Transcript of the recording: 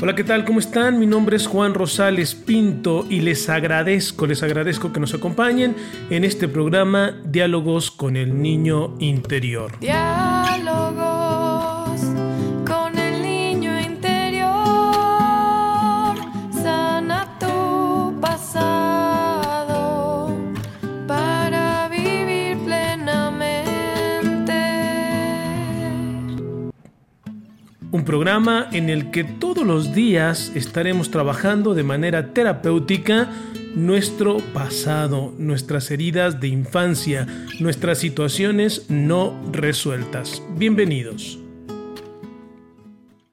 Hola, ¿qué tal? ¿Cómo están? Mi nombre es Juan Rosales Pinto y les agradezco, les agradezco que nos acompañen en este programa Diálogos con el Niño Interior. Diálogos Un programa en el que todos los días estaremos trabajando de manera terapéutica nuestro pasado, nuestras heridas de infancia, nuestras situaciones no resueltas. Bienvenidos.